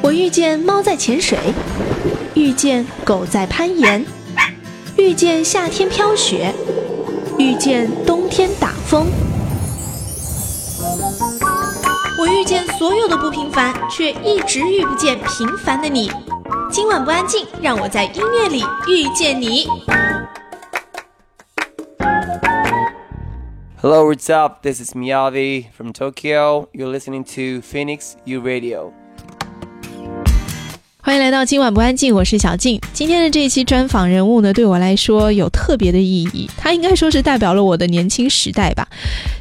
我遇见猫在潜水，遇见狗在攀岩，遇见夏天飘雪，遇见冬天打风。我遇见所有的不平凡，却一直遇不见平凡的你。今晚不安静，让我在音乐里遇见你。Hello, what's up? This is Miyavi from Tokyo. You're listening to Phoenix U Radio. 欢迎来到今晚不安静，我是小静。今天的这一期专访人物呢，对我来说有特别的意义，他应该说是代表了我的年轻时代吧。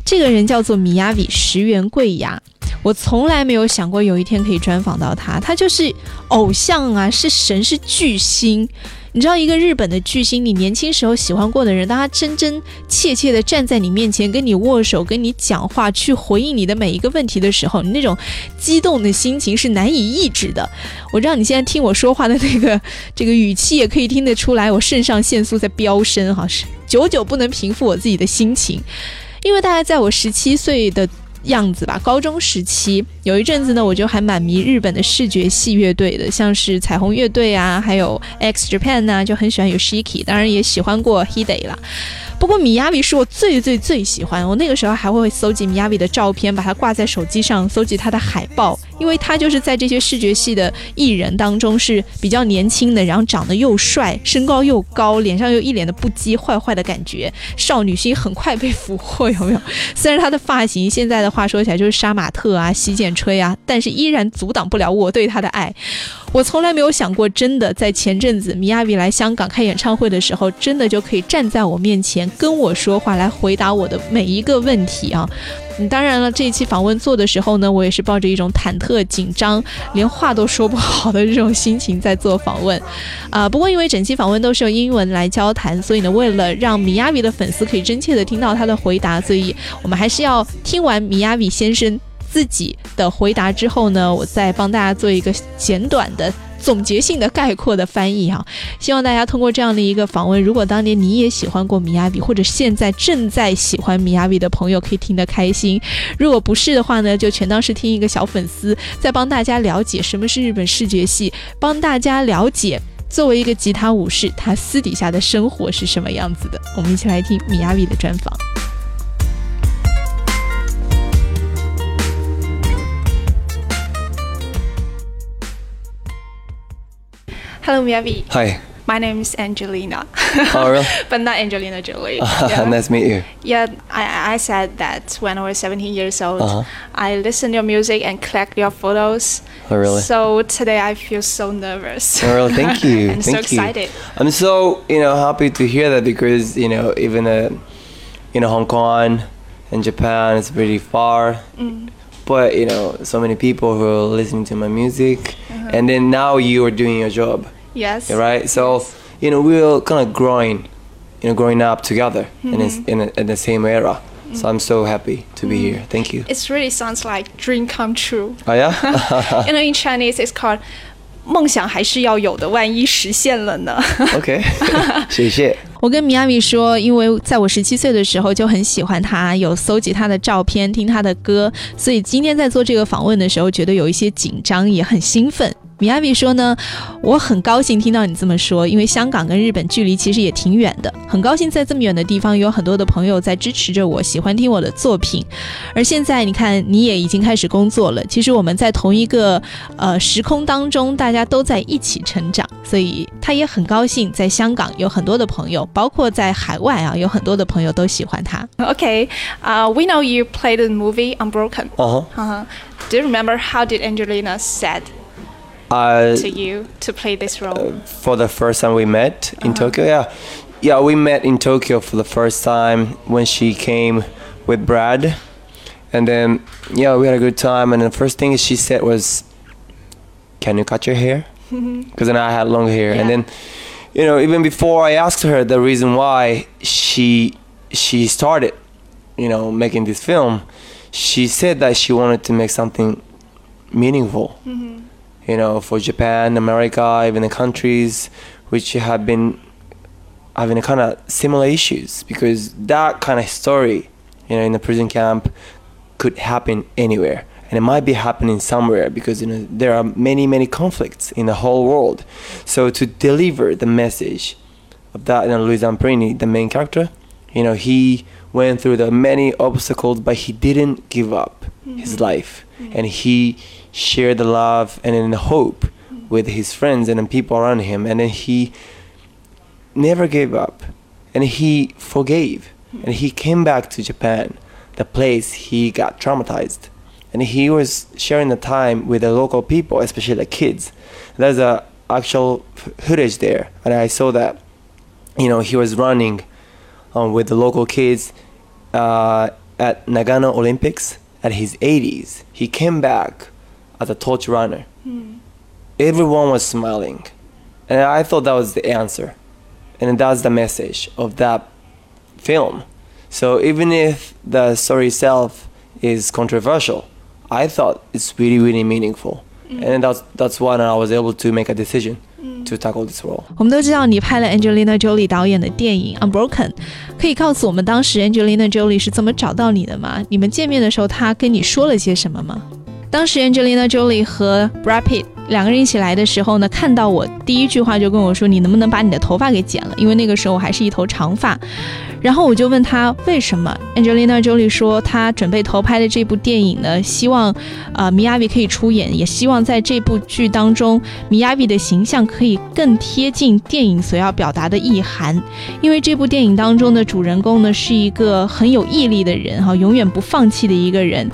这个人叫做米亚比石原贵雅。我从来没有想过有一天可以专访到他，他就是偶像啊，是神，是巨星。你知道，一个日本的巨星，你年轻时候喜欢过的人，当他真真切切的站在你面前，跟你握手，跟你讲话，去回应你的每一个问题的时候，你那种激动的心情是难以抑制的。我知道你现在听我说话的那个这个语气，也可以听得出来，我肾上腺素在飙升，哈，是久久不能平复我自己的心情，因为大概在我十七岁的。样子吧，高中时期有一阵子呢，我就还蛮迷日本的视觉系乐队的，像是彩虹乐队啊，还有 X Japan 呐，就很喜欢有 Shiki，当然也喜欢过 Hide 啦。不过米亚比是我最最最喜欢，我那个时候还会搜集米亚比的照片，把它挂在手机上，搜集他的海报，因为他就是在这些视觉系的艺人当中是比较年轻的，然后长得又帅，身高又高，脸上又一脸的不羁坏坏的感觉，少女心很快被俘获，有没有？虽然他的发型现在的话说起来就是杀马特啊、洗剪吹啊，但是依然阻挡不了我对他的爱。我从来没有想过，真的在前阵子米亚比来香港开演唱会的时候，真的就可以站在我面前跟我说话，来回答我的每一个问题啊！嗯，当然了，这一期访问做的时候呢，我也是抱着一种忐忑、紧张，连话都说不好的这种心情在做访问。啊，不过因为整期访问都是用英文来交谈，所以呢，为了让米亚比的粉丝可以真切的听到他的回答，所以我们还是要听完米亚比先生。自己的回答之后呢，我再帮大家做一个简短的总结性的概括的翻译哈。希望大家通过这样的一个访问，如果当年你也喜欢过米亚比，或者现在正在喜欢米亚比的朋友，可以听得开心；如果不是的话呢，就全当是听一个小粉丝在帮大家了解什么是日本视觉系，帮大家了解作为一个吉他武士他私底下的生活是什么样子的。我们一起来听米亚比的专访。Hello, Miyavi. Hi. My name is Angelina. Oh, really? but not Angelina Jolie. Yeah. nice to meet you. Yeah, I, I said that when I was 17 years old. Uh-huh. I listened to your music and collect your photos. Oh, really? So today I feel so nervous. Oh, really? Thank you. and Thank so excited. You. I'm so, you know, happy to hear that because, you know, even, uh, you know, Hong Kong and Japan is pretty far. Mm but you know so many people who are listening to my music uh-huh. and then now you are doing your job Yes. Right. So yes. you know we're kind of growing, you know, growing up together mm-hmm. in, a, in, a, in, the same era. Mm-hmm. So I'm so happy to mm-hmm. be here. Thank you. It really sounds like dream come true. Oh yeah. you know, in Chinese it's called 梦想还是要有的，万一实现了呢？OK，谢谢。 我跟米亚米说，因为在我十七岁的时候就很喜欢他，有搜集他的照片，听他的歌，所以今天在做这个访问的时候，觉得有一些紧张，也很兴奋。米亚比说呢，我很高兴听到你这么说，因为香港跟日本距离其实也挺远的，很高兴在这么远的地方有很多的朋友在支持着我，喜欢听我的作品。而现在你看，你也已经开始工作了，其实我们在同一个呃时空当中，大家都在一起成长，所以他也很高兴在香港有很多的朋友，包括在海外啊，有很多的朋友都喜欢他。Okay, uh, we know you played the movie Unbroken. Uh huh. Uh huh. Do you remember how did Angelina said? uh, to you to play this role? Uh, for the first time we met in uh-huh. Tokyo, yeah, yeah, we met in Tokyo for the first time when she came with Brad, and then yeah, we had a good time. And the first thing she said was, "Can you cut your hair?" Because then I had long hair, yeah. and then you know even before I asked her the reason why she she started, you know, making this film, she said that she wanted to make something meaningful. Mm-hmm you know, for Japan, America, even the countries which have been having a kind of similar issues because that kind of story, you know, in the prison camp could happen anywhere. And it might be happening somewhere because you know there are many many conflicts in the whole world. So to deliver the message of that, you know, Luis Amprini, the main character, you know, he went through the many obstacles, but he didn't give up his mm-hmm. life, mm-hmm. and he shared the love and the hope mm-hmm. with his friends and the people around him, and then he never gave up, and he forgave, and he came back to Japan, the place he got traumatized, and he was sharing the time with the local people, especially the kids. There's a actual footage there, and I saw that, you know, he was running um, with the local kids uh, at Nagano Olympics at his 80s. He came back as a torch runner. Everyone was smiling, and I thought that was the answer, and that's the message of that film. So even if the story itself is controversial, I thought it's really really meaningful, and that's that's why I was able to make a decision to tackle this role. 我们都知道你拍了 Angelina Jolie 导演的电影《Unbroken》，可以告诉我们当时 Angelina Jolie 是怎么找到你的吗？你们见面的时候，她跟你说了些什么吗？当时 Angelina Jolie 和 Brad Pitt 两个人一起来的时候呢，看到我第一句话就跟我说：“你能不能把你的头发给剪了？”因为那个时候我还是一头长发。然后我就问他为什么，Angelina Jolie 说她准备投拍的这部电影呢，希望呃米亚比可以出演，也希望在这部剧当中，米亚比的形象可以更贴近电影所要表达的意涵。因为这部电影当中的主人公呢是一个很有毅力的人哈，永远不放弃的一个人，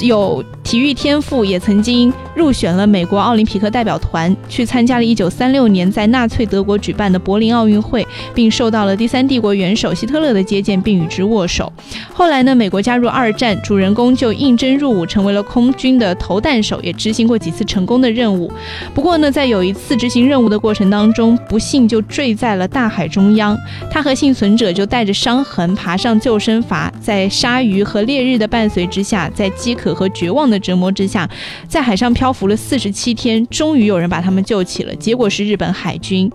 有体育天赋，也曾经入选了美国奥林匹克代表团，去参加了1936年在纳粹德国举办的柏林奥运会，并受到了第三帝国元首希特勒的接见，并与之握手。后来呢，美国加入二战，主人公就应征入伍，成为了空军的投弹手，也执行过几次成功的任务。不过呢，在有一次执行任务的过程当中，不幸就坠在了大海中央。他和幸存者就带着伤痕爬上救生筏，在鲨鱼和烈日的伴随之下，在饥渴和绝望的折磨之下，在海上漂浮了四十七天，终于有人把他们救起了。结果是日本海军。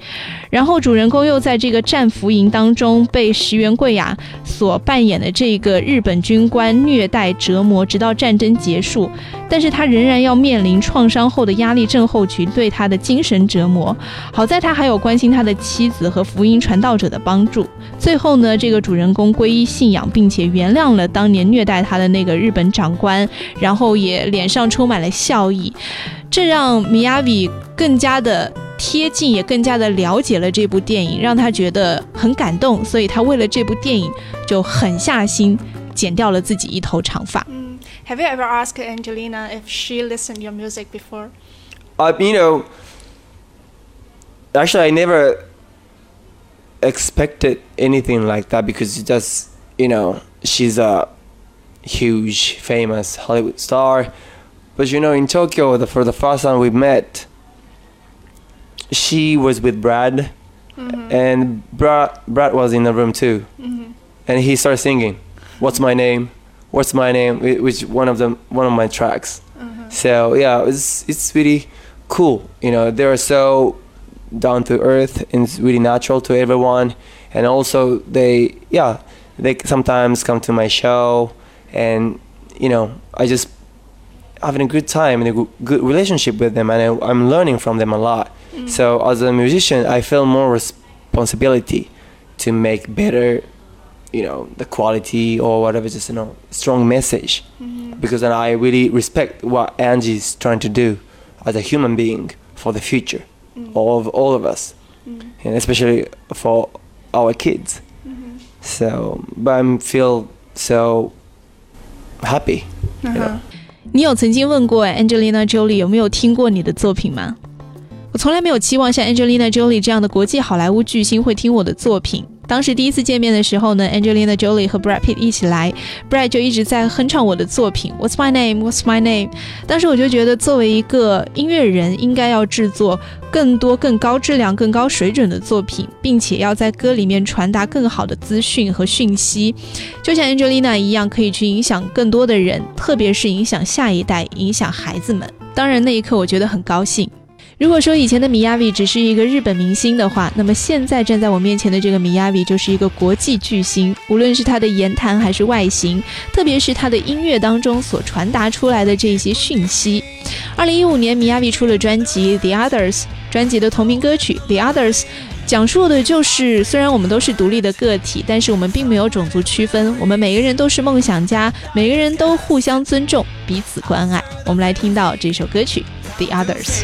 然后主人公又在这个战俘营当中被石原贵雅所扮演的这个日本军官虐待折磨，直到战争结束。但是他仍然要面临创伤后的压力症候群对他的精神折磨。好在他还有关心他的妻子和福音传道者的帮助。最后呢，这个主人公皈依信仰，并且原谅了当年虐待他的那个日本长官，然后也脸上充满了笑意。这让米亚比更加的贴近，也更加的了解了这部电影，让他觉得很感动。所以他为了这部电影就狠下心剪掉了自己一头长发。 Mm. Have you ever asked Angelina if she listened your music before? Uh, you know, actually, I never expected anything like that because it's just, you know, she's a huge, famous Hollywood star. But you know, in Tokyo, the, for the first time we met, she was with Brad, mm-hmm. and Brad, Brad was in the room too, mm-hmm. and he started singing, "What's my name? What's my name?" Which one of them, one of my tracks. Mm-hmm. So yeah, it's it's really cool. You know, they're so down to earth and it's really natural to everyone. And also they yeah, they sometimes come to my show and you know, I just having a good time and a good, relationship with them and I, I'm learning from them a lot. Mm. So as a musician, I feel more responsibility to make better you know the quality or whatever just you know strong message mm-hmm. because then I really respect what Angie's trying to do as a human being for the future mm. of all of us, mm. and especially for our kids. Mm-hmm. So, but I feel so happy. Uh-huh. 你有曾经问过 Angelina Jolie 有没有听过你的作品吗？我从来没有期望像 Angelina Jolie 这样的国际好莱坞巨星会听我的作品。当时第一次见面的时候呢，Angelina Jolie 和 Brad Pitt 一起来，Brad 就一直在哼唱我的作品 What's my name? What's my name? 当时我就觉得，作为一个音乐人，应该要制作更多、更高质量、更高水准的作品，并且要在歌里面传达更好的资讯和讯息，就像 Angelina 一样，可以去影响更多的人，特别是影响下一代、影响孩子们。当然，那一刻我觉得很高兴。如果说以前的米亚比只是一个日本明星的话，那么现在站在我面前的这个米亚比就是一个国际巨星。无论是他的言谈还是外形，特别是他的音乐当中所传达出来的这些讯息。二零一五年，米亚比出了专辑《The Others》，专辑的同名歌曲《The Others》讲述的就是，虽然我们都是独立的个体，但是我们并没有种族区分，我们每个人都是梦想家，每个人都互相尊重，彼此关爱。我们来听到这首歌曲。The others.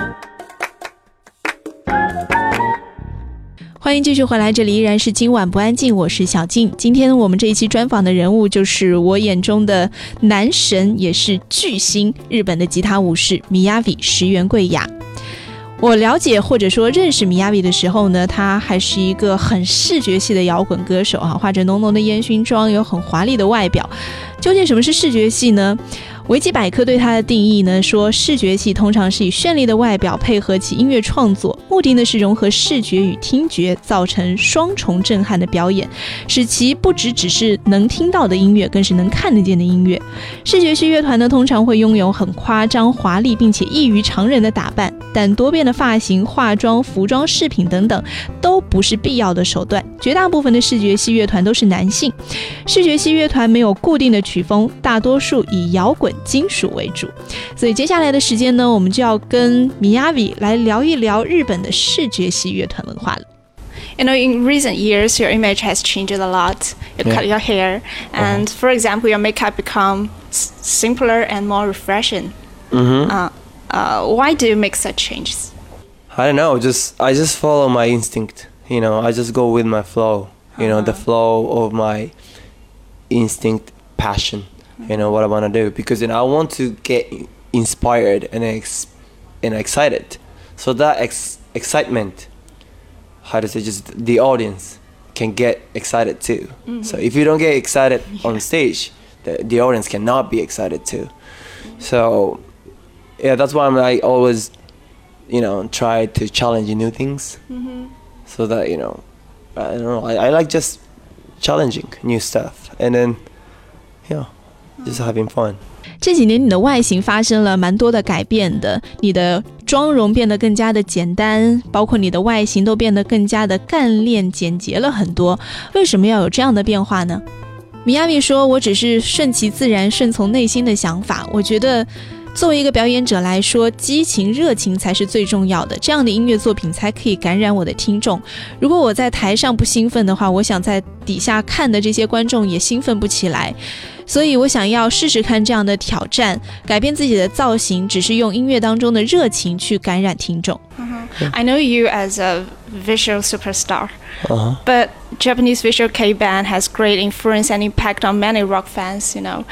欢迎继续回来，这里依然是今晚不安静，我是小静。今天我们这一期专访的人物就是我眼中的男神，也是巨星，日本的吉他武士米亚比石原贵雅。我了解或者说认识米亚比的时候呢，他还是一个很视觉系的摇滚歌手啊，画着浓浓的烟熏妆，有很华丽的外表。究竟什么是视觉系呢？维基百科对它的定义呢，说视觉系通常是以绚丽的外表配合其音乐创作，目的呢是融合视觉与听觉，造成双重震撼的表演，使其不只只是能听到的音乐，更是能看得见的音乐。视觉系乐团呢，通常会拥有很夸张、华丽并且异于常人的打扮，但多变的发型、化妆、服装、饰品等等都不是必要的手段。绝大部分的视觉系乐团都是男性，视觉系乐团没有固定的曲风，大多数以摇滚。金属为主，所以接下来的时间呢，我们就要跟米亚比来聊一聊日本的视觉系乐团文化了。You know, in recent years, your image has changed a lot. You yeah. cut your hair, and uh-huh. for example, your makeup become simpler and more refreshing. Mm-hmm. Uh, uh, why do you make such changes? I don't know. Just I just follow my instinct. You know, I just go with my flow. You know, the flow of my instinct, passion. You know what I want to do because know I want to get inspired and ex- and excited. So that ex- excitement, how to say, just the audience can get excited too. Mm-hmm. So if you don't get excited on stage, the, the audience cannot be excited too. So yeah, that's why I'm like always, you know, try to challenge new things. Mm-hmm. So that you know, I don't know. I, I like just challenging new stuff, and then yeah, just having fun. 这几年你的外形发生了蛮多的改变的，你的妆容变得更加的简单，包括你的外形都变得更加的干练简洁了很多。为什么要有这样的变化呢？米亚米说：“我只是顺其自然，顺从内心的想法。我觉得，作为一个表演者来说，激情、热情才是最重要的，这样的音乐作品才可以感染我的听众。如果我在台上不兴奋的话，我想在底下看的这些观众也兴奋不起来。所以我想要试试看这样的挑战，改变自己的造型，只是用音乐当中的热情去感染听众。” I know you as a visual superstar, Uh-huh. but Japanese visual K band has great influence and impact on many rock fans. You know,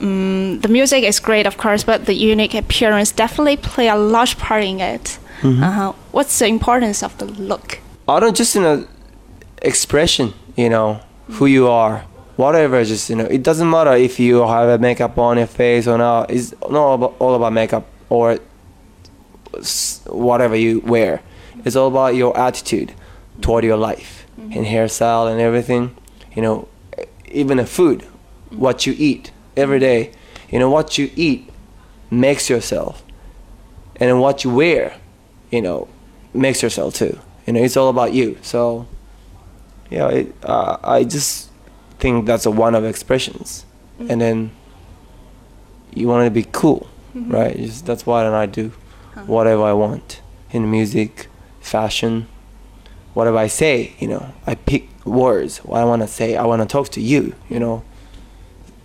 Mm, the music is great, of course, but the unique appearance definitely play a large part in it. Uh-huh. What's the importance of the look? I don't just you know expression. You know who you are. Whatever, just you know, it doesn't matter if you have a makeup on your face or not. It's not about, all about makeup or s- whatever you wear. It's all about your attitude toward your life mm-hmm. and hairstyle and everything. You know, even the food, what you eat every day. You know, what you eat makes yourself, and what you wear, you know, makes yourself too. You know, it's all about you. So, yeah, it, uh, I just think that's a one of expressions, mm-hmm. and then you want to be cool, mm-hmm. right? Just, that's what I do, Uh-huh. whatever I want in music, fashion, whatever I say. You know, I pick words. What I want to say, I want to talk to you. You know,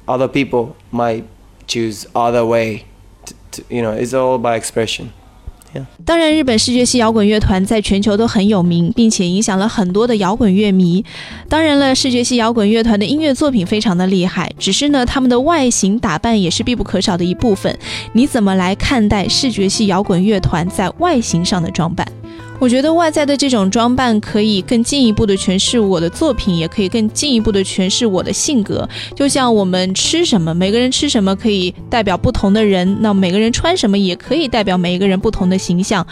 other people might choose other way. To, to, you know, it's all about expression. 当然，日本视觉系摇滚乐团在全球都很有名，并且影响了很多的摇滚乐迷。当然了，视觉系摇滚乐团的音乐作品非常的厉害，只是呢，他们的外形打扮也是必不可少的一部分。你怎么来看待视觉系摇滚乐团在外形上的装扮？我觉得外在的这种装扮可以更进一步的诠释我的作品，也可以更进一步的诠释我的性格。就像我们吃什么，每个人吃什么可以代表不同的人，那每个人穿什么也可以代表每一个人不同的形象。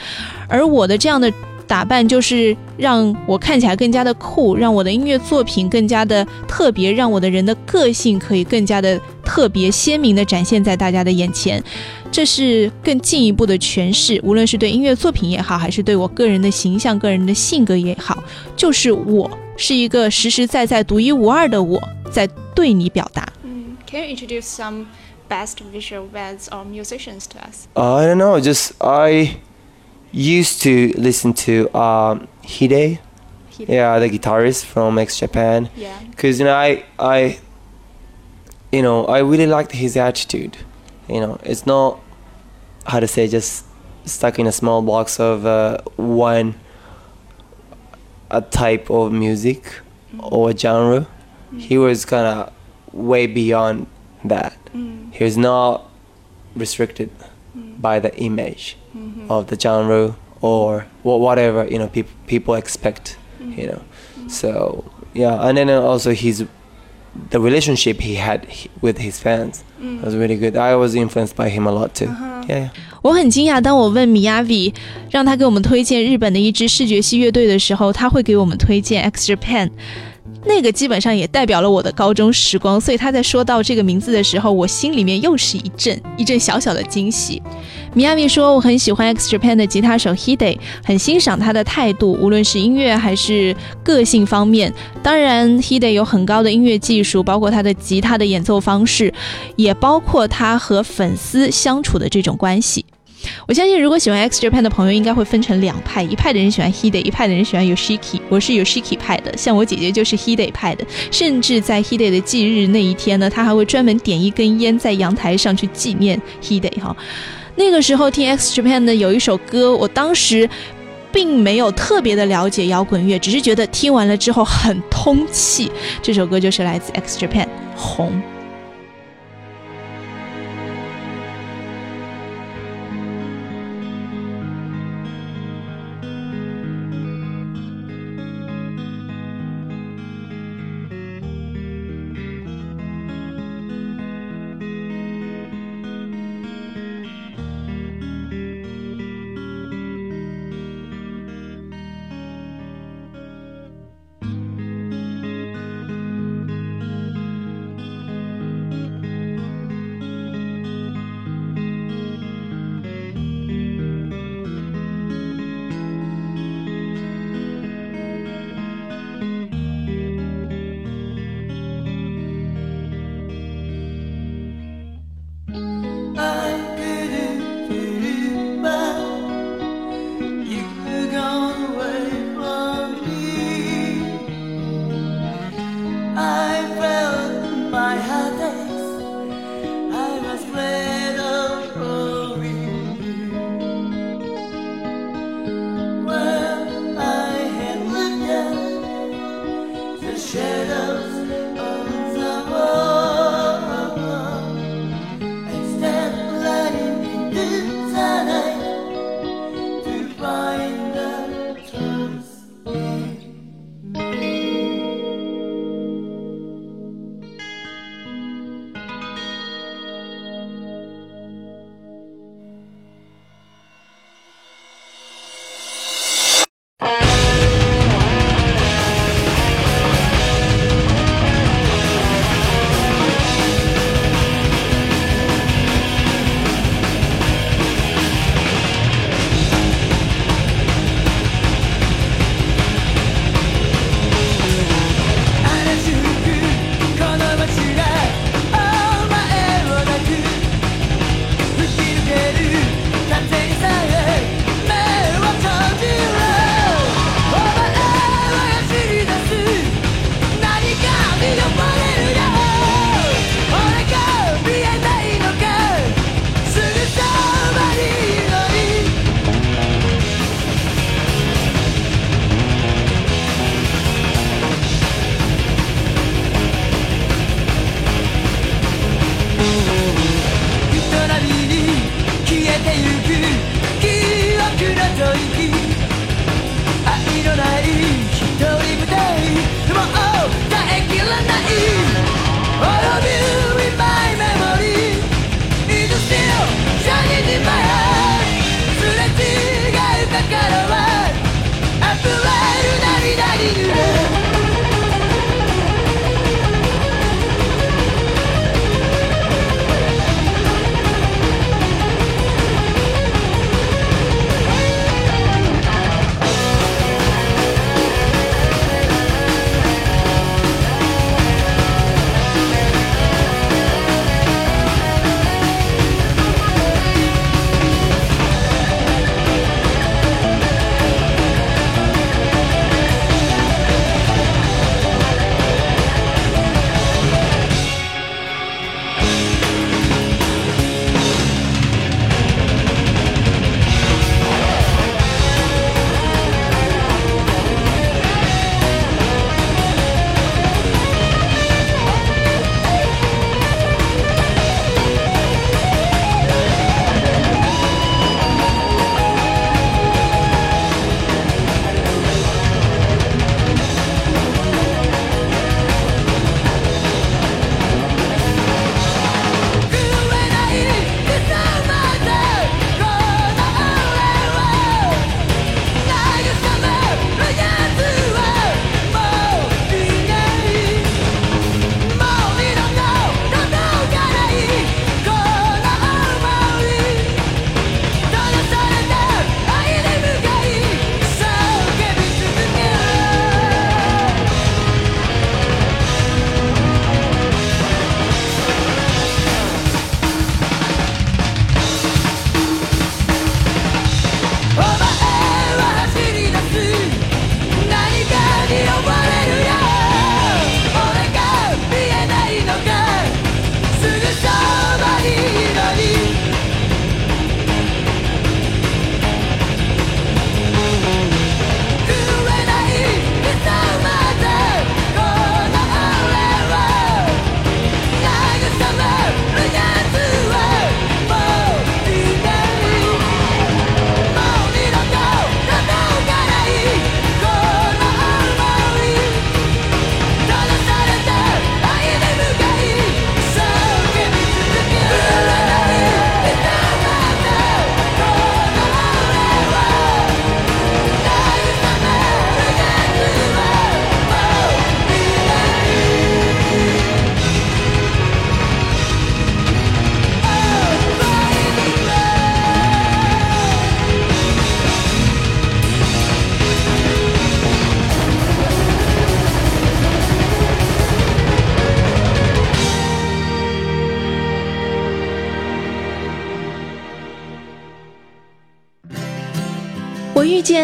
而我的这样的打扮，就是让我看起来更加的酷，让我的音乐作品更加的特别，让我的人的个性可以更加的特别鲜明的展现在大家的眼前。这是更进一步的诠释，无论是对音乐作品也好，还是对我个人的形象、个人的性格也好，就是我是一个实实在在、独一无二的我，在对你表达。Mm. Can you introduce some best visual bands or musicians to us? Uh, I don't know. Just I used to listen to um, Hide, Hide. yeah, the guitarist from X Japan, Yeah. because you know I I you know I really liked his attitude. You know, it's not how to say just stuck in a small box of uh, one a type of music or genre. He was kind of way beyond that. Mm. He was not restricted by the image of the genre or wha- whatever you know people people expect you know so yeah and then also his the relationship he had he- with his fans was really good i was influenced by him a lot too yeah, yeah. 我很惊讶，当我问米亚比让他给我们推荐日本的一支视觉系乐队的时候，他会给我们推荐 X Japan。那个基本上也代表了我的高中时光，所以他在说到这个名字的时候，我心里面又是一阵一阵小小的惊喜。 米亚米说，我很喜欢 X Japan 的吉他手 Hide，很欣赏他的态度，无论是音乐还是个性方面。当然，Hide 有很高的音乐技术，包括他的吉他的演奏方式，也包括他和粉丝相处的这种关系。我相信，如果喜欢 X Japan 的朋友，应该会分成两派，一派的人喜欢 Hide，一派的人喜欢 Yoshiki。我是 Yoshiki 派的，像我姐姐就是 Hide 派的。甚至在 Hide 的忌日那一天呢，她还会专门点一根烟在阳台上去纪念 Hide 哈。那个时候听 X Japan 的有一首歌，我当时并没有特别的了解摇滚乐，只是觉得听完了之后很通气。这首歌就是来自 X Japan《红》。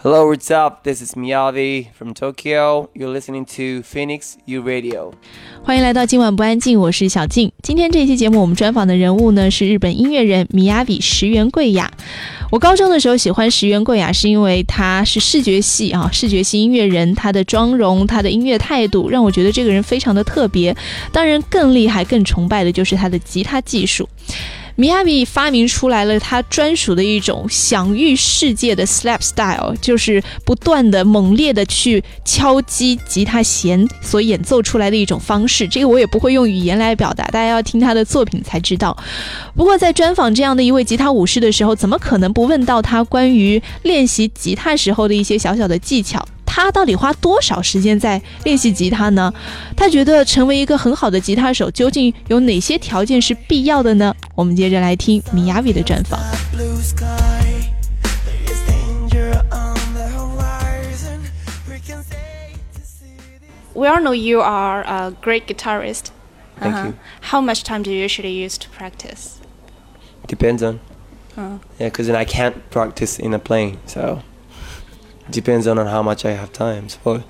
Hello, what's up? This is Miyavi from Tokyo. You're listening to Phoenix U Radio. 欢迎来到今晚不安静，我是小静。今天这期节目我们专访的人物呢是日本音乐人 Miavi 石原贵雅。我高中的时候喜欢石原贵雅，是因为她是视觉系啊，视觉系音乐人，她的妆容、她的音乐态度让我觉得这个人非常的特别。当然，更厉害、更崇拜的就是她的吉他技术。米亚比发明出来了他专属的一种享誉世界的 slap style，就是不断的猛烈的去敲击吉他弦所演奏出来的一种方式。这个我也不会用语言来表达，大家要听他的作品才知道。不过在专访这样的一位吉他武士的时候，怎么可能不问到他关于练习吉他时候的一些小小的技巧？他到底花多少时间在练习吉他呢？他觉得成为一个很好的吉他手，究竟有哪些条件是必要的呢？我们接着来听米亚比的专访。 blue sky. There is danger on the horizon. We can stay to see the We all know you are a great guitarist. Thank Uh-huh. you. How much time do you usually use to practice? Depends on. Uh, Yeah, because then I can't practice in a plane, so depends on how much I have time. So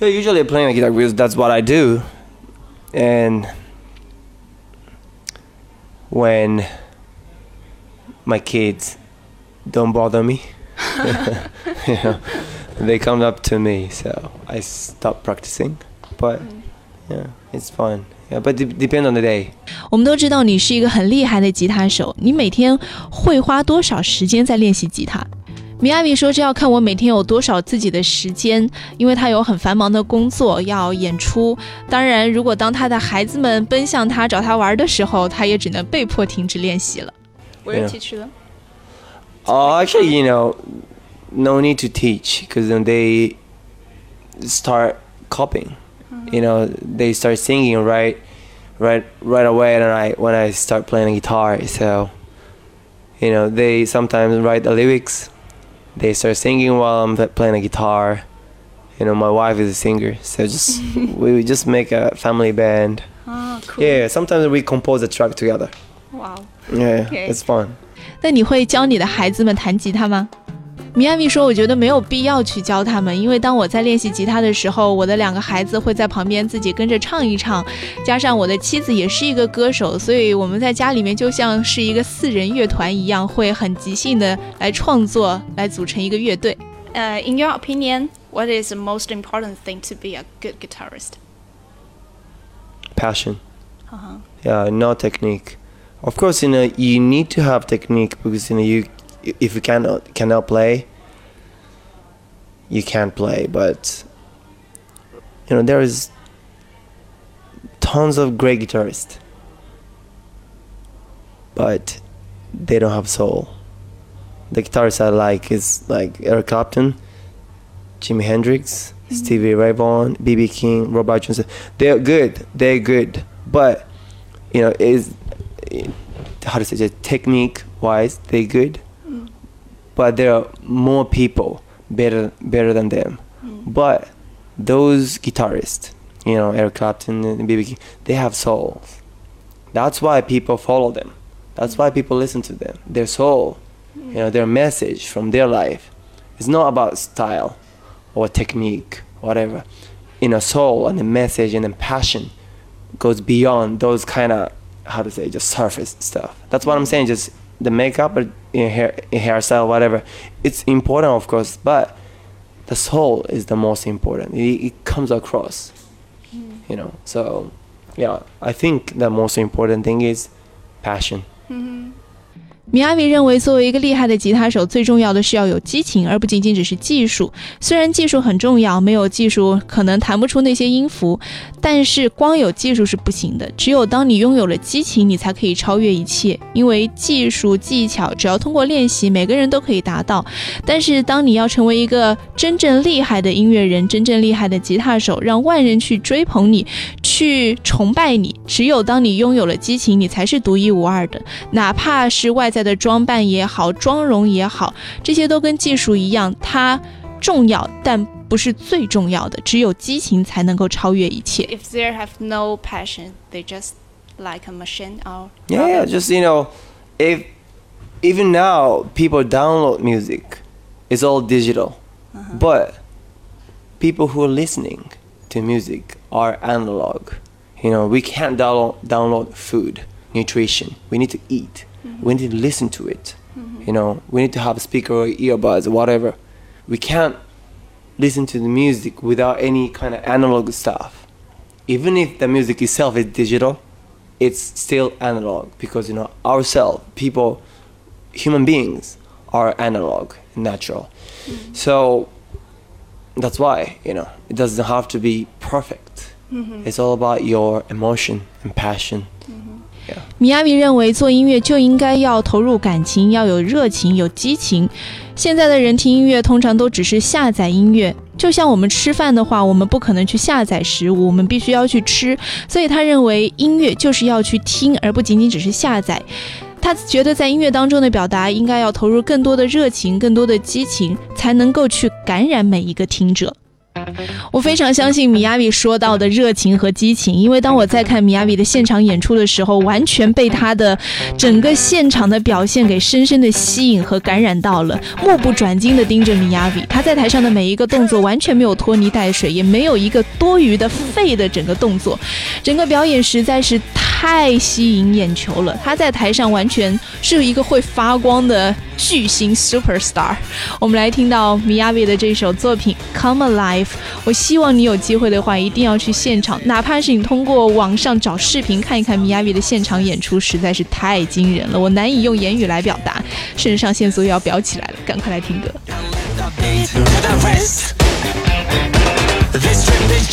yeah, usually playing the guitar because that's what I do, and when my kids don't bother me, you know, they come up to me, so I stop practicing. But yeah, it's fun. Yeah, but de- depend on the day. 我们都知道你是一个很厉害的吉他手，你每天会花多少时间在练习吉他？ 米亚比说：“这要看我每天有多少自己的时间，因为他有很繁忙的工作要演出。当然，如果当他的孩子们奔向他找他玩的时候，他也只能被迫停止练习了。 will you Yeah. teach them? Oh, actually, you know, no need to teach because then they start copying. You know, they start singing right, right, right away. And I when I start playing guitar, so you know, they sometimes write the lyrics. They start singing while I'm playing the guitar. You know, my wife is a singer, so just we just make a family band. Oh, cool. Yeah, sometimes we compose a track together. Wow. Yeah, Okay. it's fun. 那你会教你的孩子们弹吉他吗？ 米亚米说：“我觉得没有必要去教他们，因为当我在练习吉他的时候，我的两个孩子会在旁边自己跟着唱一唱，加上我的妻子也是一个歌手，所以我们在家里面就像是一个四人乐团一样，会很即兴的来创作，来组成一个乐队。 Uh, in your opinion, what is the most important thing to be a good guitarist? Passion. Uh-huh. yeah no technique of course you know you need to have technique because you know you if you cannot cannot play you can't play but you know there is tons of great guitarists but they don't have soul. The guitarists i like is like eric clapton jimi hendrix mm-hmm. stevie ray vaughan bb king robert johnson they're good they're good but you know is how to say just technique wise they good but there are more people better better than them. Mm. But those guitarists you know eric clapton and bb king they have souls that's why people follow them. That's why people listen to them. Their soul you know their message from their life it's not about style or technique whatever. In a soul and a message and a passion goes beyond those kind of how to say just surface stuff. That's what I'm saying. Just the makeup or in hair, in hairstyle, whatever. It's important, of course, but the soul is the most important. It, it comes across, mm. you know. So, yeah, I think the most important thing is passion. Mm-hmm. 米亚比认为，作为一个厉害的吉他手，最重要的是要有激情，而不仅仅只是技术。虽然技术很重要，没有技术可能弹不出那些音符，但是光有技术是不行的。只有当你拥有了激情，你才可以超越一切。因为技术技巧，只要通过练习，每个人都可以达到。但是当你要成为一个真正厉害的音乐人，真正厉害的吉他手，让万人去追捧你，去崇拜你，只有当你拥有了激情，你才是独一无二的。哪怕是外在的装扮也好，妆容也好，这些都跟技术一样，它重要，但不是最重要的。只有激情才能够超越一切。If they have no passion, they just like a machine or Yeah, yeah, just you know, if even now people download music, it's all digital, but people who are listening to music are analog. You know, we can't download download food, nutrition. We need to eat. Mm-hmm. We need to listen to it. Mm-hmm. You know, we need to have a speaker or earbuds, or whatever. We can't listen to the music without any kind of analog stuff. Even if the music itself is digital, it's still analog because you know ourselves people human beings are analog and natural mm-hmm. so that's why you know it doesn't have to be perfect. It's all about your emotion and passion 米亚比认为，做音乐就应该要投入感情，要有热情，有激情。现在的人听音乐通常都只是下载音乐，就像我们吃饭的话，我们不可能去下载食物，我们必须要去吃。所以他认为音乐就是要去听，而不仅仅只是下载。他觉得在音乐当中的表达应该要投入更多的热情、更多的激情，才能够去感染每一个听者。我非常相信米亚比说到的热情和激情，因为当我在看米亚比的现场演出的时候，完全被他的整个现场的表现给深深的吸引和感染到了，目不转睛的盯着米亚比。他在台上的每一个动作完全没有拖泥带水，也没有一个多余的废的整个动作，整个表演实在是太吸引眼球了。他在台上完全是一个会发光的巨星 super star。我们来听到米亚比的这首作品《Come Alive》。我希望你有机会的话，一定要去现场，哪怕是你通过网上找视频看一看米亚比的现场演出，实在是太惊人了，我难以用言语来表达，肾上腺素又要飙起来了，赶快来听歌。to the rest. This trip is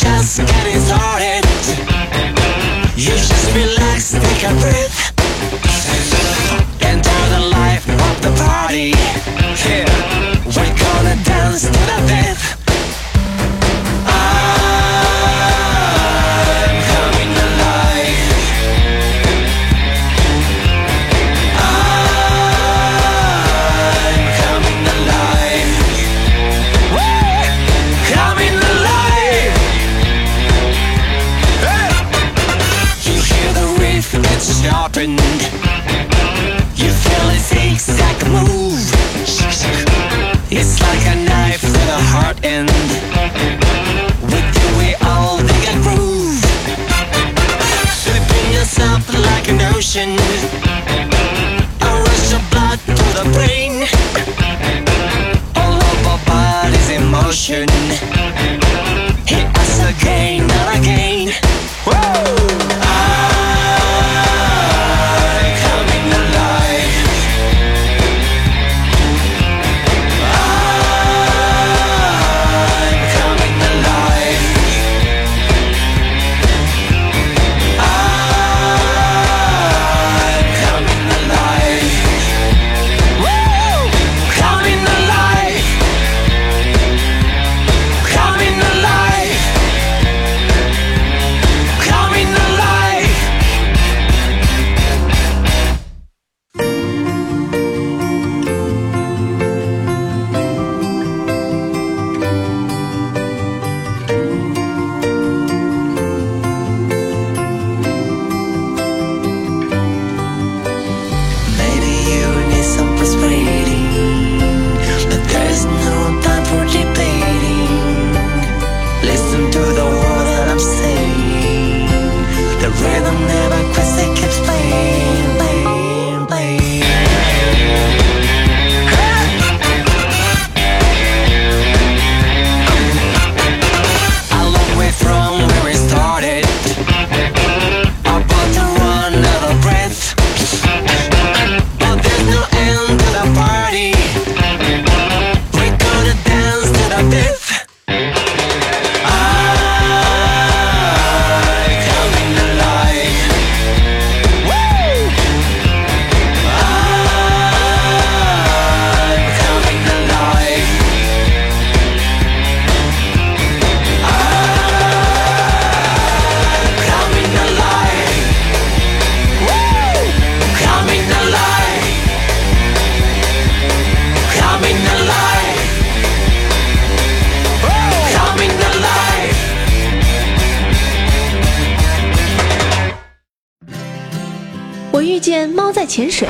潜水，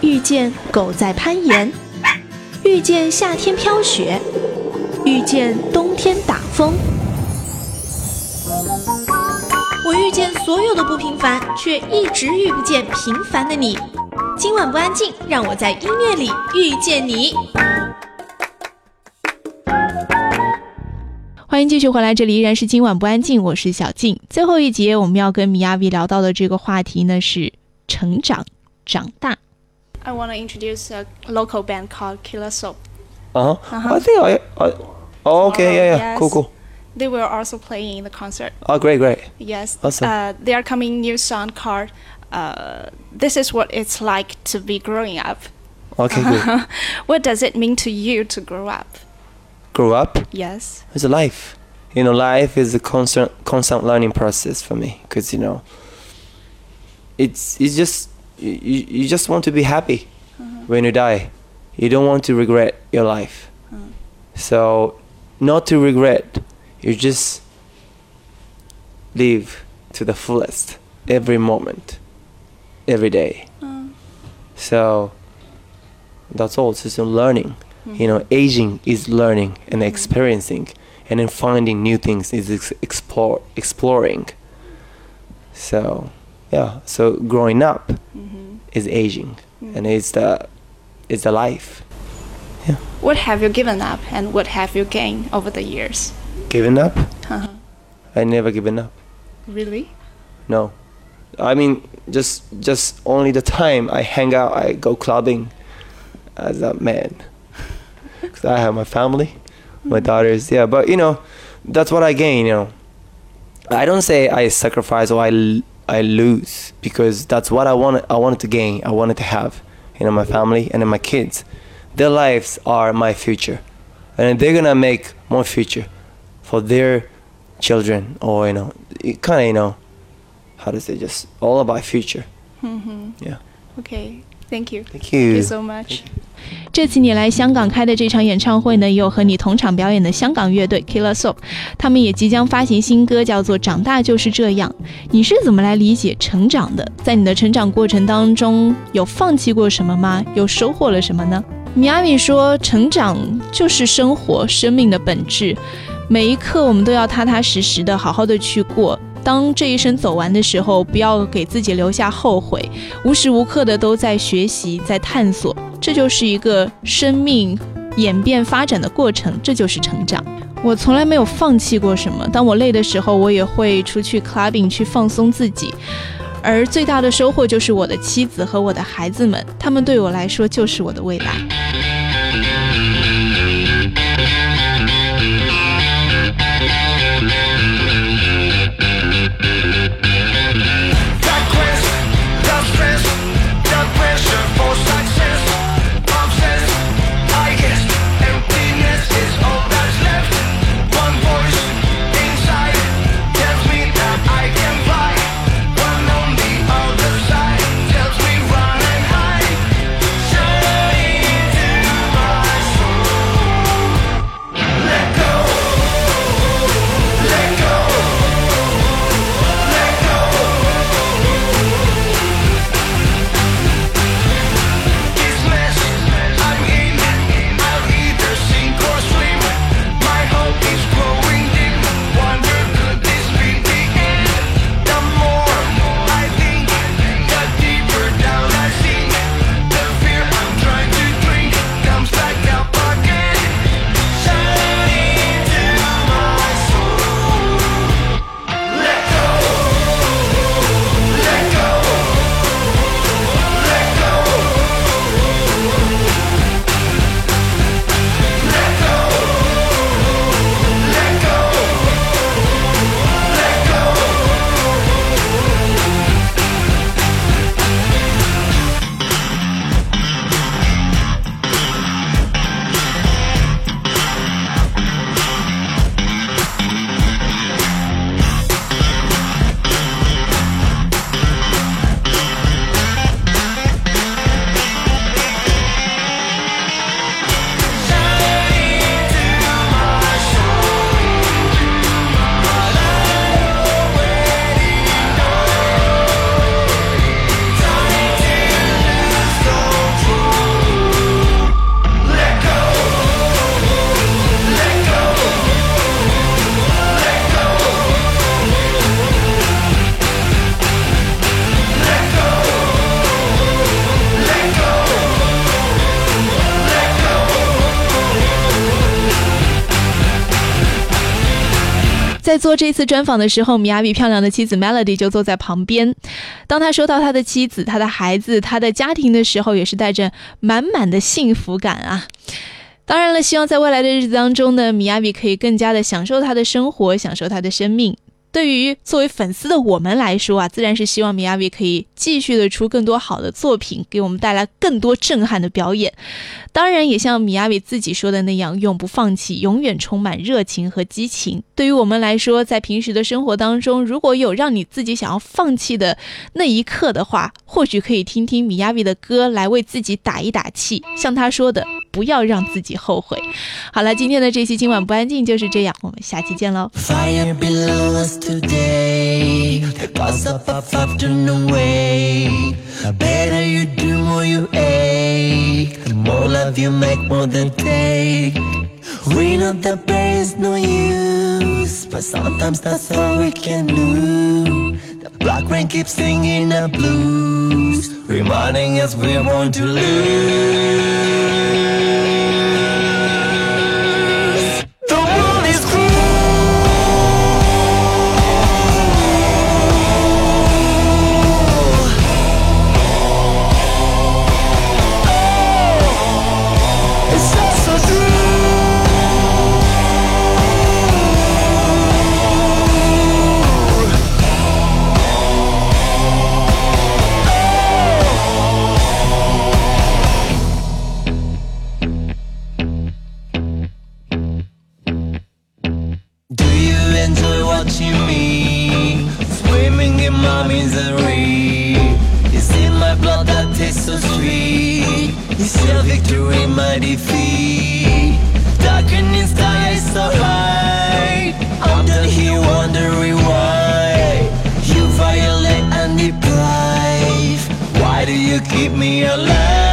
遇见狗在攀岩，遇见夏天飘雪，遇见冬天打风。我遇见所有的不平凡，却一直遇不见平凡的你。今晚不安静，让我在音乐里遇见你。欢迎继续回来，这里依然是今晚不安静，我是小静。最后一节我们要跟米亚比聊到的这个话题呢是成长、长大。I want to introduce a local band called Killer Soap. Uh huh. Uh-huh. I think I. I oh, okay. Yeah. Yeah. Yes. Cool. Cool. They were also playing in the concert. Oh, great. Great. Yes. Awesome. Uh, they are coming new song called uh, "This Is What It's Like to Be Growing Up." Okay. Good. what does it mean to you to grow up? Grow up. Yes. It's a life. You know, life is a constant, constant learning process for me. Cause you know, it's it's just you, you just want to be happy uh-huh. when you die. You don't want to regret your life. Uh-huh. So, not to regret, you just live to the fullest every moment, every day. Uh-huh. So, that's all. It's just a learning. You mm-hmm. know, aging is learning and mm-hmm. experiencing, and then finding new things is ex- explore exploring. So, yeah. So growing up mm-hmm. is aging, mm-hmm. and it's the it's the life. yeah What have you given up and what have you gained over the years? Giving up? Uh-huh. I never given up. Really? No. I mean, just just only the time I hang out, I go clubbing as a man because I have my family, my mm-hmm. daughters, yeah. But you know, that's what I gain. You know, I don't say I sacrifice or I l- I lose because that's what I wanted. I wanted to gain. I wanted to have. You know, my family and then my kids. Their lives are my future, and they're gonna make more future for their children or you know, it kind of you know how to say just all about future. Mm-hmm. Yeah. Okay. Thank you. Thank Thank you. you so much. 这次你来香港开的这场演唱会呢，也有和你同场表演的香港乐队 Killer Soap，他们也即将发行新歌，叫做《长大就是这样》。你是怎么来理解成长的？在你的成长过程当中，有放弃过什么吗？又收获了什么呢？米亚米说，成长就是生活、生命的本质，每一刻我们都要踏踏实实的、好好的去过。当这一生走完的时候，不要给自己留下后悔，无时无刻的都在学习、在探索，这就是一个生命演变发展的过程，这就是成长。我从来没有放弃过什么，当我累的时候，我也会出去 clubbing 去放松自己。而最大的收获就是我的妻子和我的孩子们，他们对我来说就是我的未来。这次专访的时候，米亚比漂亮的妻子 Melody 就坐在旁边。当他说到他的妻子、他的孩子、他的家庭的时候，也是带着满满的幸福感啊。当然了，希望在未来的日子当中呢，米亚比可以更加的享受他的生活，享受他的生命。对于作为粉丝的我们来说啊，自然是希望米亚比可以继续的出更多好的作品，给我们带来更多震撼的表演。当然，也像米亚比自己说的那样，永不放弃，永远充满热情和激情。对于我们来说，在平时的生活当中，如果有让你自己想要放弃的那一刻的话，或许可以听听米亚比的歌来为自己打一打气。像他说的，不要让自己后悔。好了，今天的这期今晚不安静就是这样，我们下期见喽。Fire below us today. The cause of our afternoon way. The better you do, more you ache. The more love you make, more than take. We know that there is no use, but sometimes that's all we can do. Black rain keeps singing the blues, reminding us we're born to lose. you keep me alive.